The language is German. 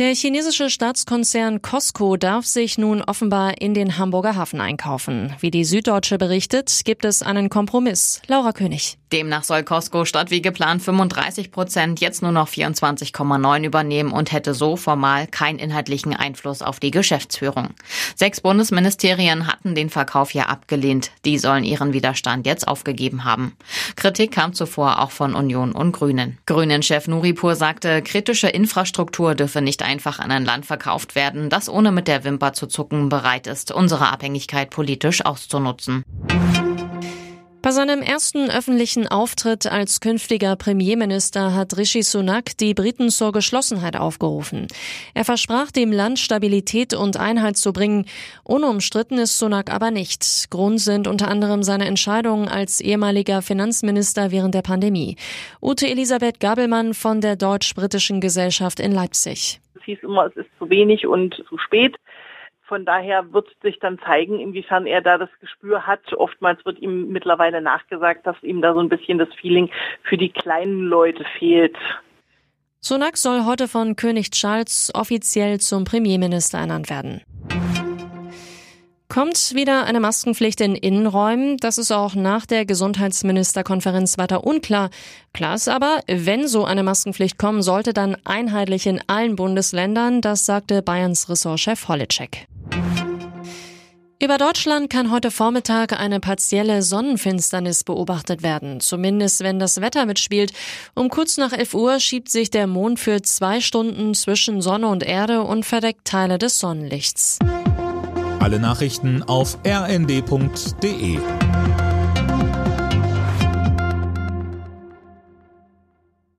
Der chinesische Staatskonzern Costco darf sich nun offenbar in den Hamburger Hafen einkaufen. Wie die Süddeutsche berichtet, gibt es einen Kompromiss. Laura König. Demnach soll Costco statt wie geplant 35 Prozent jetzt nur noch 24,9 übernehmen und hätte so formal keinen inhaltlichen Einfluss auf die Geschäftsführung. Sechs Bundesministerien hatten den Verkauf ja abgelehnt. Die sollen ihren Widerstand jetzt aufgegeben haben. Kritik kam zuvor auch von Union und Grünen. Grünen-Chef Nuripur sagte, kritische Infrastruktur dürfe nicht einfach an ein Land verkauft werden, das ohne mit der Wimper zu zucken bereit ist, unsere Abhängigkeit politisch auszunutzen. Bei seinem ersten öffentlichen Auftritt als künftiger Premierminister hat Rishi Sunak die Briten zur Geschlossenheit aufgerufen. Er versprach dem Land Stabilität und Einheit zu bringen. Unumstritten ist Sunak aber nicht. Grund sind unter anderem seine Entscheidungen als ehemaliger Finanzminister während der Pandemie. Ute Elisabeth Gabelmann von der Deutsch-Britischen Gesellschaft in Leipzig. Es hieß immer, es ist zu wenig und zu spät. Von daher wird sich dann zeigen, inwiefern er da das Gespür hat. Oftmals wird ihm mittlerweile nachgesagt, dass ihm da so ein bisschen das Feeling für die kleinen Leute fehlt. Sunak soll heute von König Charles offiziell zum Premierminister ernannt werden. Kommt wieder eine Maskenpflicht in Innenräumen? Das ist auch nach der Gesundheitsministerkonferenz weiter unklar. Klar ist aber, wenn so eine Maskenpflicht kommen sollte, dann einheitlich in allen Bundesländern. Das sagte Bayerns Ressortchef Holleczek. Über Deutschland kann heute Vormittag eine partielle Sonnenfinsternis beobachtet werden, zumindest wenn das Wetter mitspielt. Um kurz nach 11 Uhr schiebt sich der Mond für zwei Stunden zwischen Sonne und Erde und verdeckt Teile des Sonnenlichts. Alle Nachrichten auf rnd.de